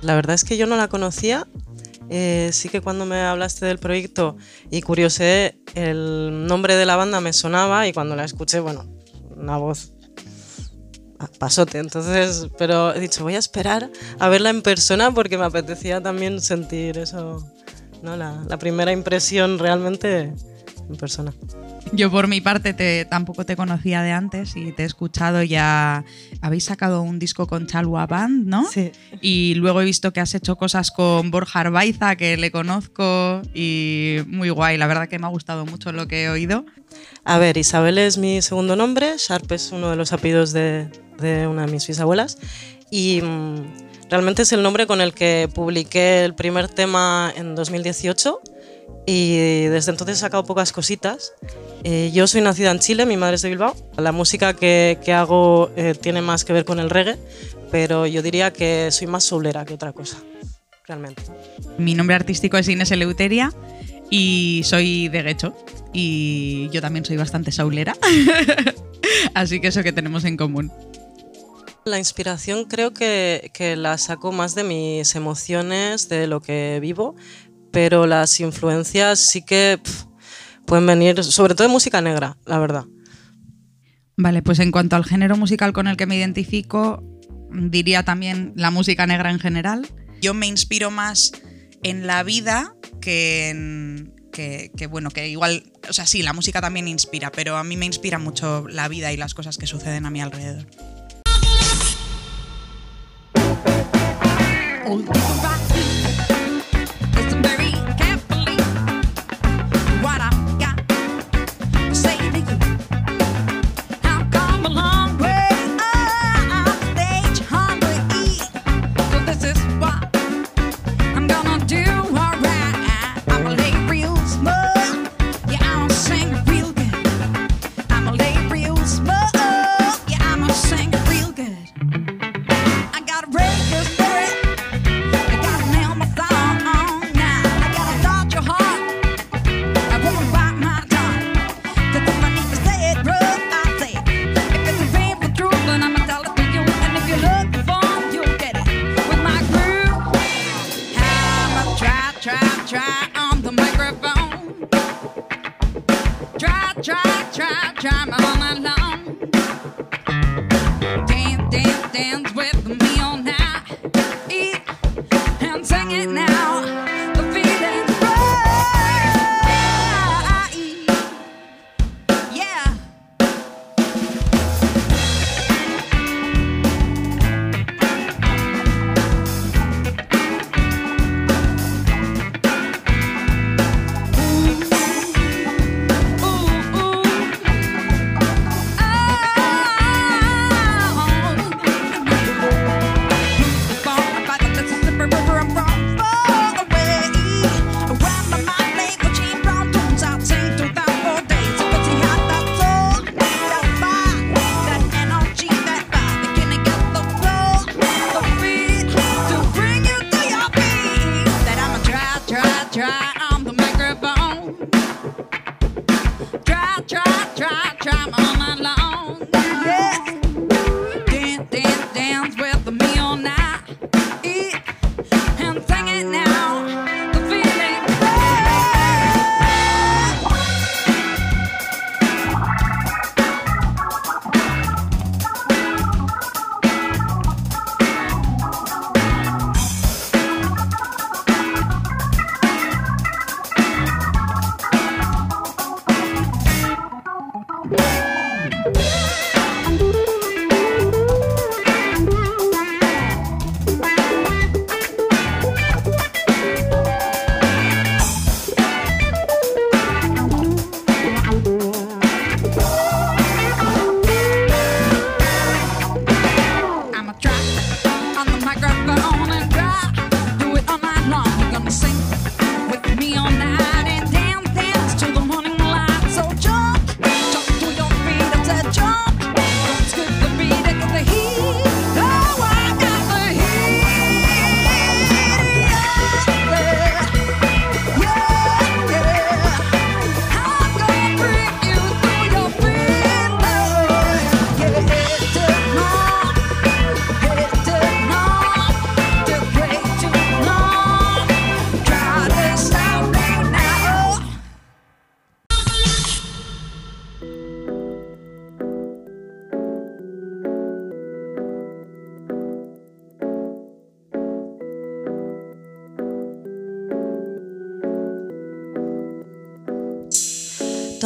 La verdad es que yo no la conocía. Eh, sí que cuando me hablaste del proyecto y curiosé, el nombre de la banda me sonaba y cuando la escuché, bueno, una voz pasote. Entonces, pero he dicho, voy a esperar a verla en persona porque me apetecía también sentir eso, ¿no? la, la primera impresión realmente en persona. Yo por mi parte te, tampoco te conocía de antes y te he escuchado ya. Habéis sacado un disco con Chalwa Band, ¿no? Sí. Y luego he visto que has hecho cosas con Borja Arbaiza, que le conozco y muy guay. La verdad que me ha gustado mucho lo que he oído. A ver, Isabel es mi segundo nombre, Sharp es uno de los apellidos de, de una de mis bisabuelas y mm, realmente es el nombre con el que publiqué el primer tema en 2018 y desde entonces he sacado pocas cositas. Eh, yo soy nacida en Chile, mi madre es de Bilbao. La música que, que hago eh, tiene más que ver con el reggae, pero yo diría que soy más soulera que otra cosa, realmente. Mi nombre artístico es Inés Eleuteria y soy de Guecho. Y yo también soy bastante saulera. Así que eso que tenemos en común. La inspiración creo que, que la saco más de mis emociones, de lo que vivo, pero las influencias sí que pueden venir, sobre todo de música negra, la verdad. Vale, pues en cuanto al género musical con el que me identifico, diría también la música negra en general. Yo me inspiro más en la vida que en. Que, que, bueno, que igual, o sea, sí, la música también inspira, pero a mí me inspira mucho la vida y las cosas que suceden a mi alrededor. old. try, try my mama long.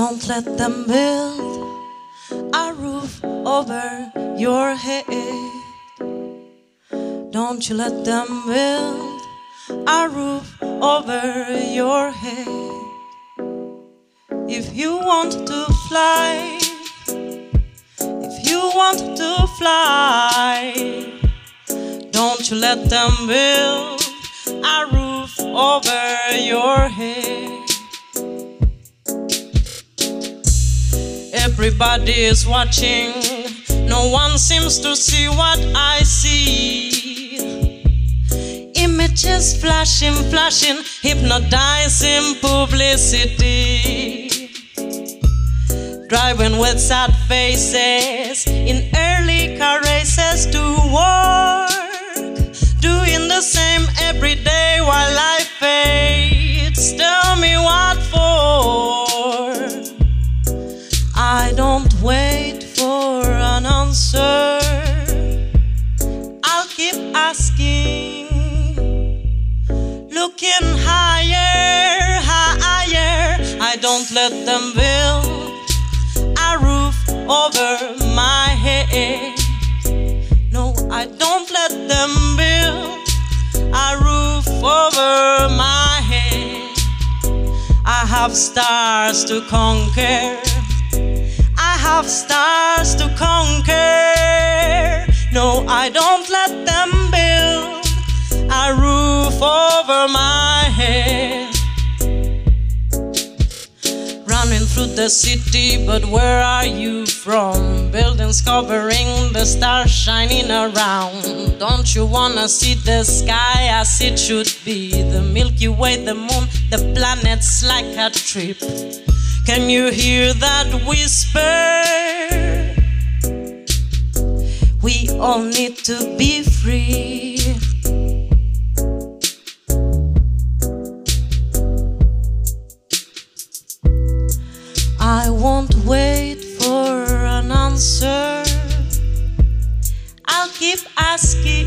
Don't let them build a roof over your head. Don't you let them build a roof over your head. If you want to fly, if you want to fly, don't you let them build a roof over your head. Everybody is watching, no one seems to see what I see. Images flashing, flashing, hypnotizing publicity. Driving with sad faces in early car races to work. Doing the same every day while life fades. Have stars to conquer. I have stars to conquer. No, I don't let them build a roof over my the city, but where are you from? Buildings covering the stars shining around. Don't you wanna see the sky as it should be? The Milky Way, the moon, the planets like a trip. Can you hear that whisper? We all need to be free. Won't wait for an answer. I'll keep asking,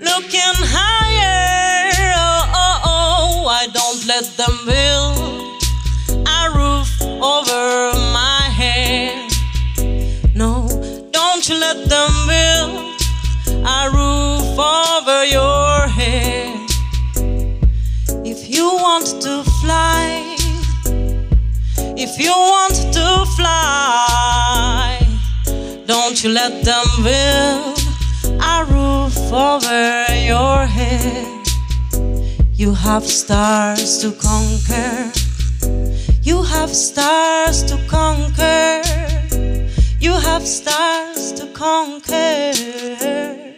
looking higher. You want to fly, don't you let them build a roof over your head. You have stars to conquer. You have stars to conquer. You have stars to conquer.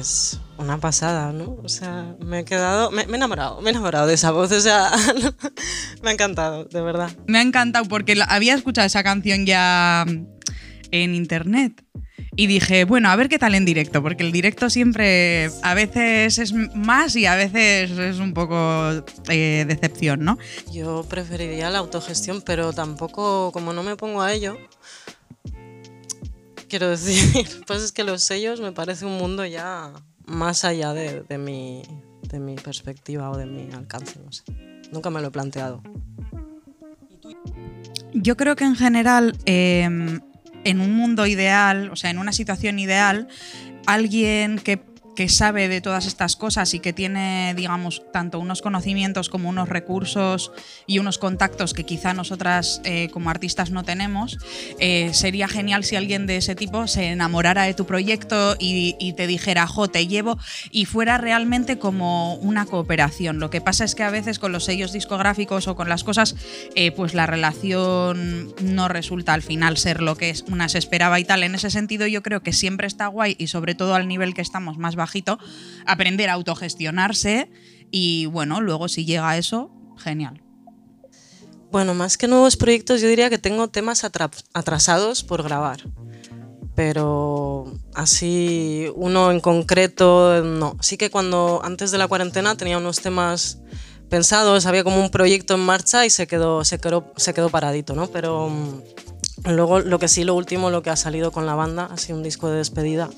Es una pasada, ¿no? O sea, me he quedado, me, me he enamorado, me he enamorado de esa voz, o sea, me ha encantado, de verdad. Me ha encantado porque había escuchado esa canción ya en internet y dije, bueno, a ver qué tal en directo, porque el directo siempre a veces es más y a veces es un poco eh, decepción, ¿no? Yo preferiría la autogestión, pero tampoco, como no me pongo a ello, quiero decir, pues es que los sellos me parece un mundo ya más allá de, de mi, de mi perspectiva o de mi alcance, no sé. Nunca me lo he planteado. Yo creo que en general, eh, en un mundo ideal, o sea, en una situación ideal, alguien que, que sabe de todas estas cosas y que tiene, digamos, tanto unos conocimientos como unos recursos y unos contactos que quizá nosotras eh, como artistas no tenemos, eh, sería genial si alguien de ese tipo se enamorara de tu proyecto y, te dijera, jo, te llevo, y fuera realmente como una cooperación. Lo que pasa es que a veces con los sellos discográficos o con las cosas, eh, pues la relación no resulta al final ser lo que una se esperaba y tal. En ese sentido yo creo que siempre está guay y sobre todo al nivel que estamos más bajito, aprender a autogestionarse y bueno, luego si llega a eso, genial. Bueno, más que nuevos proyectos, yo diría que tengo temas atra- atrasados por grabar. Pero así, uno en concreto, no. Sí que cuando antes de la cuarentena tenía unos temas pensados, había como un proyecto en marcha y se quedó, se quedó, se quedó paradito, ¿no? Pero mm, Luego, lo que sí, lo último, lo que ha salido con la banda, sido un disco de despedida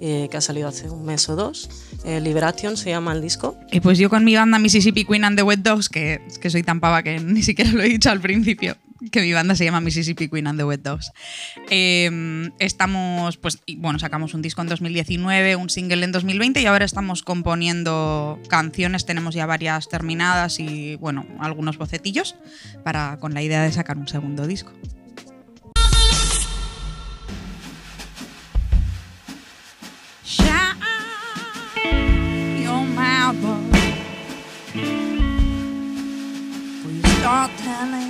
eh, que ha salido hace un mes o dos. Eh, Liberation se llama el disco. Y pues yo con mi banda Mississippi Queen and the Wet Dogs, que, que soy tan pava que ni siquiera lo he dicho al principio, que mi banda se llama Mississippi Queen and the Wet Dogs. Eh, estamos, pues, bueno, sacamos un disco en 2019, un single en 2020 y ahora estamos componiendo canciones, tenemos ya varias terminadas y, bueno, algunos bocetillos para, con la idea de sacar un segundo disco. Amém.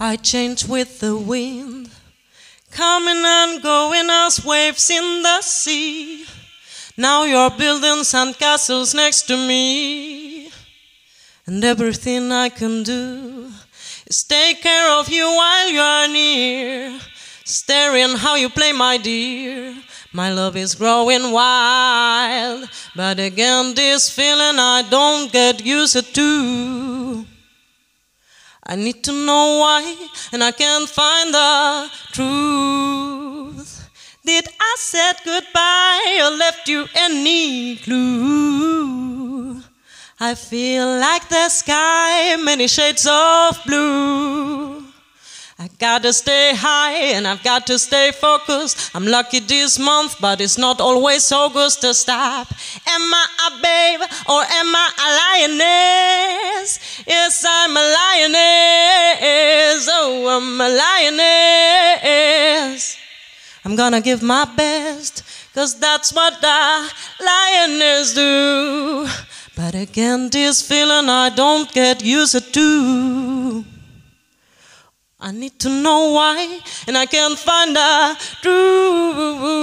I change with the wind, coming and going as waves in the sea. Now you're building sandcastles next to me, and everything I can do is take care of you while you're near, staring how you play, my dear. My love is growing wild, but again, this feeling I don't get used to. I need to know why, and I can't find the truth. Did I said goodbye or left you any clue? I feel like the sky, many shades of blue. I gotta stay high and I've got to stay focused. I'm lucky this month, but it's not always so good to stop. Am I a babe or am I a lioness? Yes, I'm a lioness. Oh, I'm a lioness. I'm gonna give my best, cause that's what the lioness do. But again, this feeling I don't get used to. I need to know why, and I can't find the truth.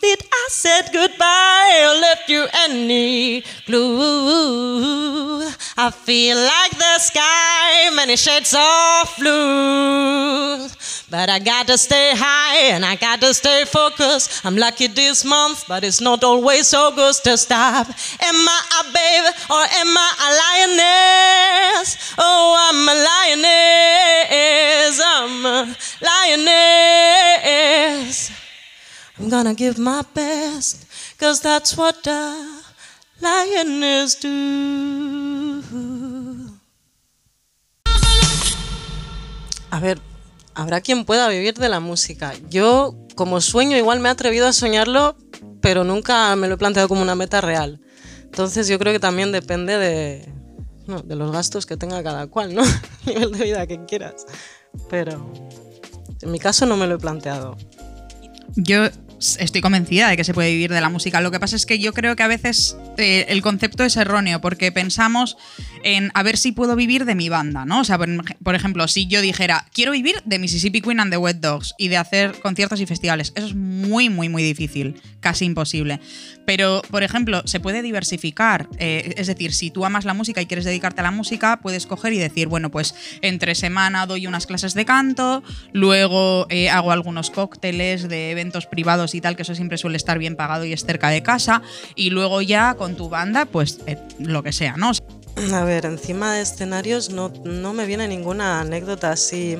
Did I said goodbye or left you any clue? I feel like the sky, many shades of blue. But I gotta stay high and I gotta stay focused. I'm lucky this month, but it's not always so good to stop. Am I a babe or am I a lioness? Oh, I'm a lioness. I'm a lioness. I'm gonna give my best, cause that's what the lioness do. A ver, habrá quien pueda vivir de la música. Yo, como sueño, igual me he atrevido a soñarlo, pero nunca me lo he planteado como una meta real. Entonces yo creo que también depende de, no, de los gastos que tenga cada cual, ¿no? El nivel de vida que quieras. Pero en mi caso no me lo he planteado. Yo estoy convencida de que se puede vivir de la música. Lo que pasa es que yo creo que a veces eh, el concepto es erróneo porque pensamos en a ver si puedo vivir de mi banda, ¿no? O sea, por, ejemplo, si yo dijera, quiero vivir de Mississippi Queen and the Wet Dogs y de hacer conciertos y festivales, eso es muy, muy, muy difícil, casi imposible. Pero, por ejemplo, se puede diversificar. eh, es decir, si tú amas la música y quieres dedicarte a la música, puedes coger y decir, bueno, pues entre semana doy unas clases de canto, luego eh, hago algunos cócteles de eventos privados y tal, que eso siempre suele estar bien pagado y es cerca de casa, y luego ya con tu banda, pues eh, lo que sea, ¿no? A ver, encima de escenarios no, no me viene ninguna anécdota así,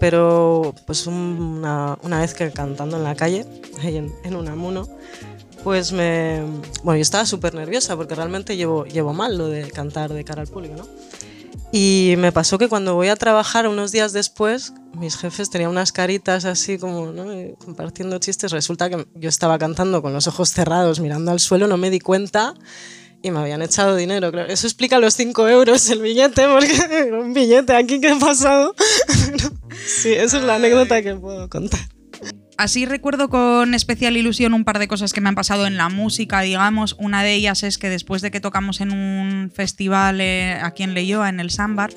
pero pues una, una vez que cantando en la calle, en, en Unamuno, pues me... Bueno, yo estaba súper nerviosa porque realmente llevo, llevo mal lo de cantar de cara al público, ¿no? Y me pasó que cuando voy a trabajar unos días después, mis jefes tenían unas caritas así como ¿no? Compartiendo chistes. Resulta que yo estaba cantando con los ojos cerrados, mirando al suelo, no me di cuenta y me habían echado dinero. Claro, eso explica los 5 euros el billete, porque un billete aquí que he pasado. sí, esa es la anécdota que puedo contar. Así recuerdo con especial ilusión un par de cosas que me han pasado en la música, digamos. Una de ellas es que después de que tocamos en un festival eh, aquí en Leyoa, en el Sambar,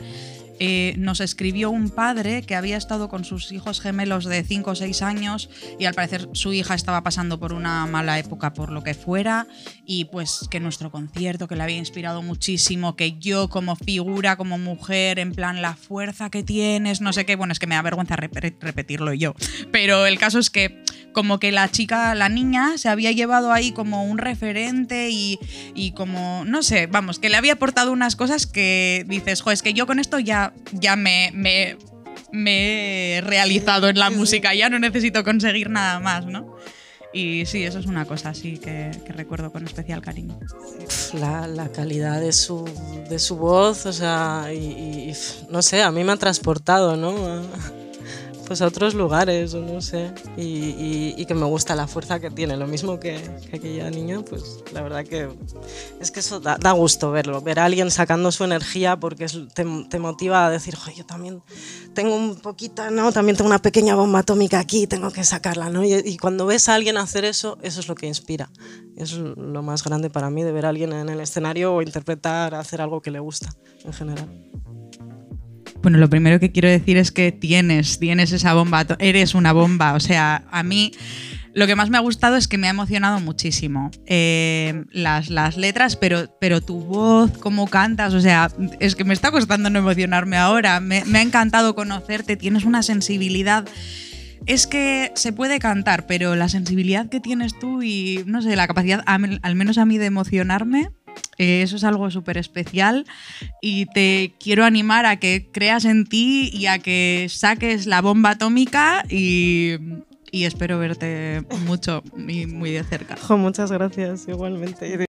eh, nos escribió un padre que había estado con sus hijos gemelos de 5 o 6 años y al parecer su hija estaba pasando por una mala época por lo que fuera y pues que nuestro concierto que le había inspirado muchísimo, que yo como figura, como mujer, en plan la fuerza que tienes, no sé qué, bueno, es que me da vergüenza rep- repetirlo yo, pero el caso es que como que la chica, la niña, se había llevado ahí como un referente y, y como, no sé, vamos, que le había aportado unas cosas que dices, jo, es que yo con esto ya, ya me, me, me he realizado en la música, ya no necesito conseguir nada más, ¿no? Y sí, eso es una cosa así que, que recuerdo con especial cariño. La, la calidad de su, de su voz, o sea, y, y, no sé, a mí me ha transportado, ¿no? Pues a otros lugares, o no sé, y, que me gusta la fuerza que tiene, lo mismo que, que aquella niña, pues la verdad que es que eso da, gusto verlo, ver a alguien sacando su energía porque te, motiva a decir, "Jo, yo también tengo un poquito, ¿no? También tengo una pequeña bomba atómica aquí, tengo que sacarla, y cuando ves a alguien hacer eso, eso es lo que inspira. Es lo más grande para mí de ver a alguien en el escenario o interpretar, hacer algo que le gusta en general. Bueno, lo primero que quiero decir es que tienes, tienes esa bomba, eres una bomba. O sea, a mí lo que más me ha gustado es que me ha emocionado muchísimo. Eh, las, las letras, pero, pero tu voz, cómo cantas, o sea, es que me está costando no emocionarme ahora. Me, me ha encantado conocerte, tienes una sensibilidad. Es que se puede cantar, pero la sensibilidad que tienes tú y, no sé, la capacidad, al menos a mí, de emocionarme, eh, eso es algo súper especial y te quiero animar a que creas en ti y a que saques la bomba atómica y, y espero verte mucho y muy de cerca. Muchas gracias, igualmente.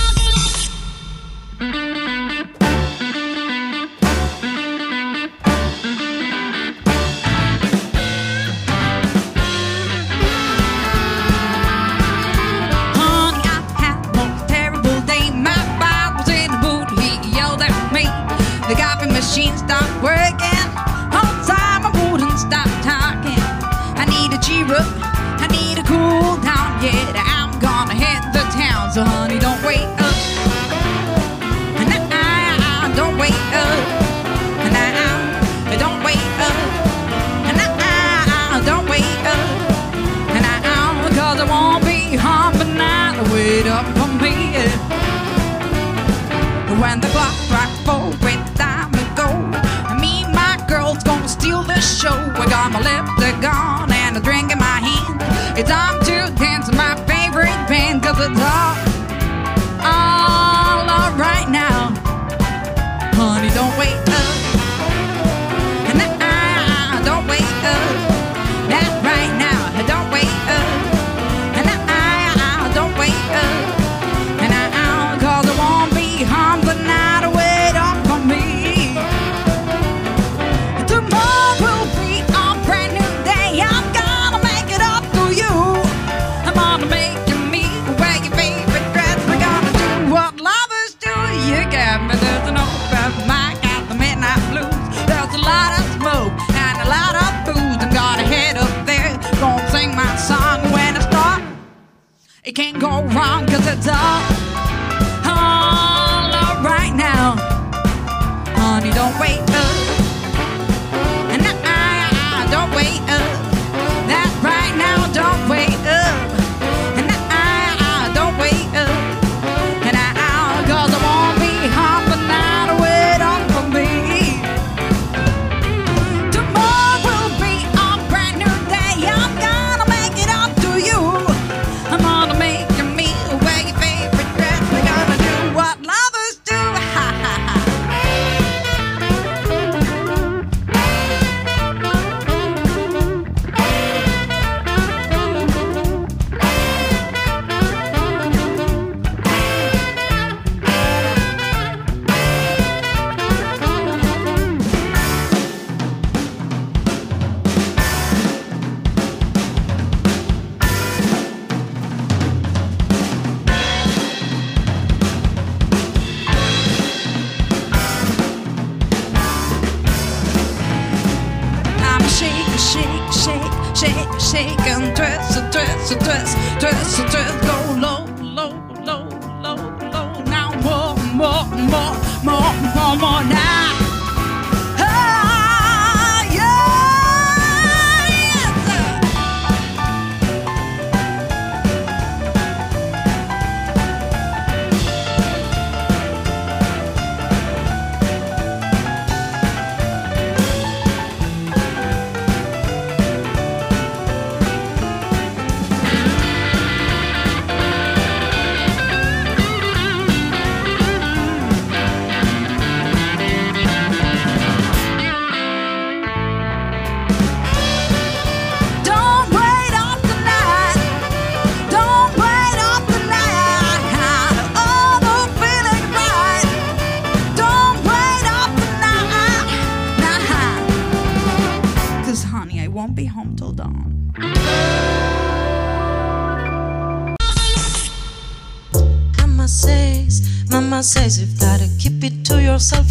Can't go wrong 'cause it's all, all alright now. Honey, don't wait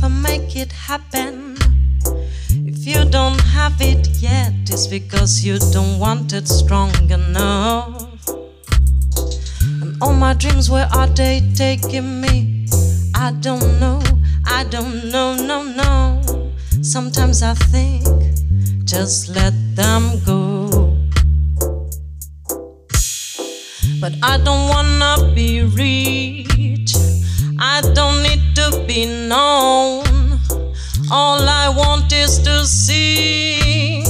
and make it happen. If you don't have it yet, it's because you don't want it strong enough. And all my dreams, where are they taking me? I don't know, I don't know, no, no. Sometimes I think, just let them go. But I don't wanna be rich. I don't need known. All I want is to sing.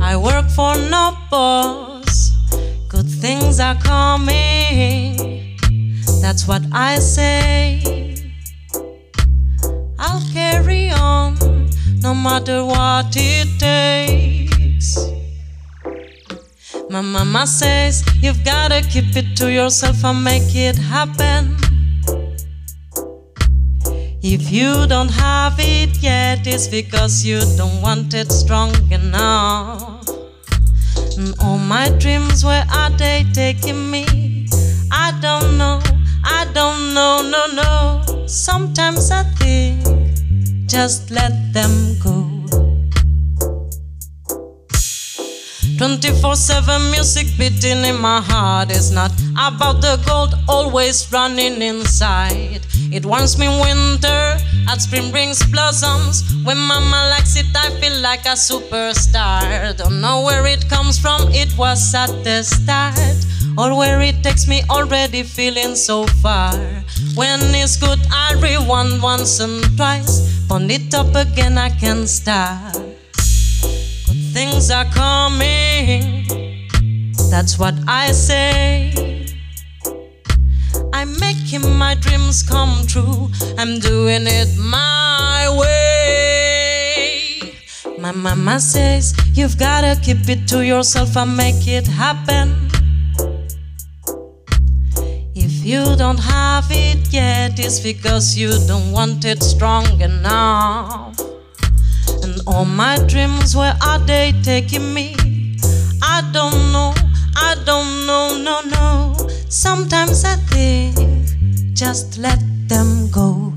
I work for no boss. Good things are coming. That's what I say. I'll carry on no matter what it takes. My mama says you've gotta keep it to yourself and make it happen. If you don't have it yet, it's because you don't want it strong enough. And all my dreams, where are they taking me? I don't know, I don't know, no, no. Sometimes I think, just let them go. 24 7 music beating in my heart is not about the gold always running inside. It warms me winter, at spring brings blossoms. When mama likes it, I feel like a superstar. Don't know where it comes from, it was at the start. Or where it takes me already feeling so far. When it's good, I rewind once and twice. Pon it up again, I can start. Things are coming. That's what I say. I'm making my dreams come true. I'm doing it my way. My mama says you've gotta keep it to yourself and make it happen. If you don't have it yet, it's because you don't want it strong enough. All my dreams, where are they taking me? I don't know, I don't know, no, no. Sometimes I think, just let them go.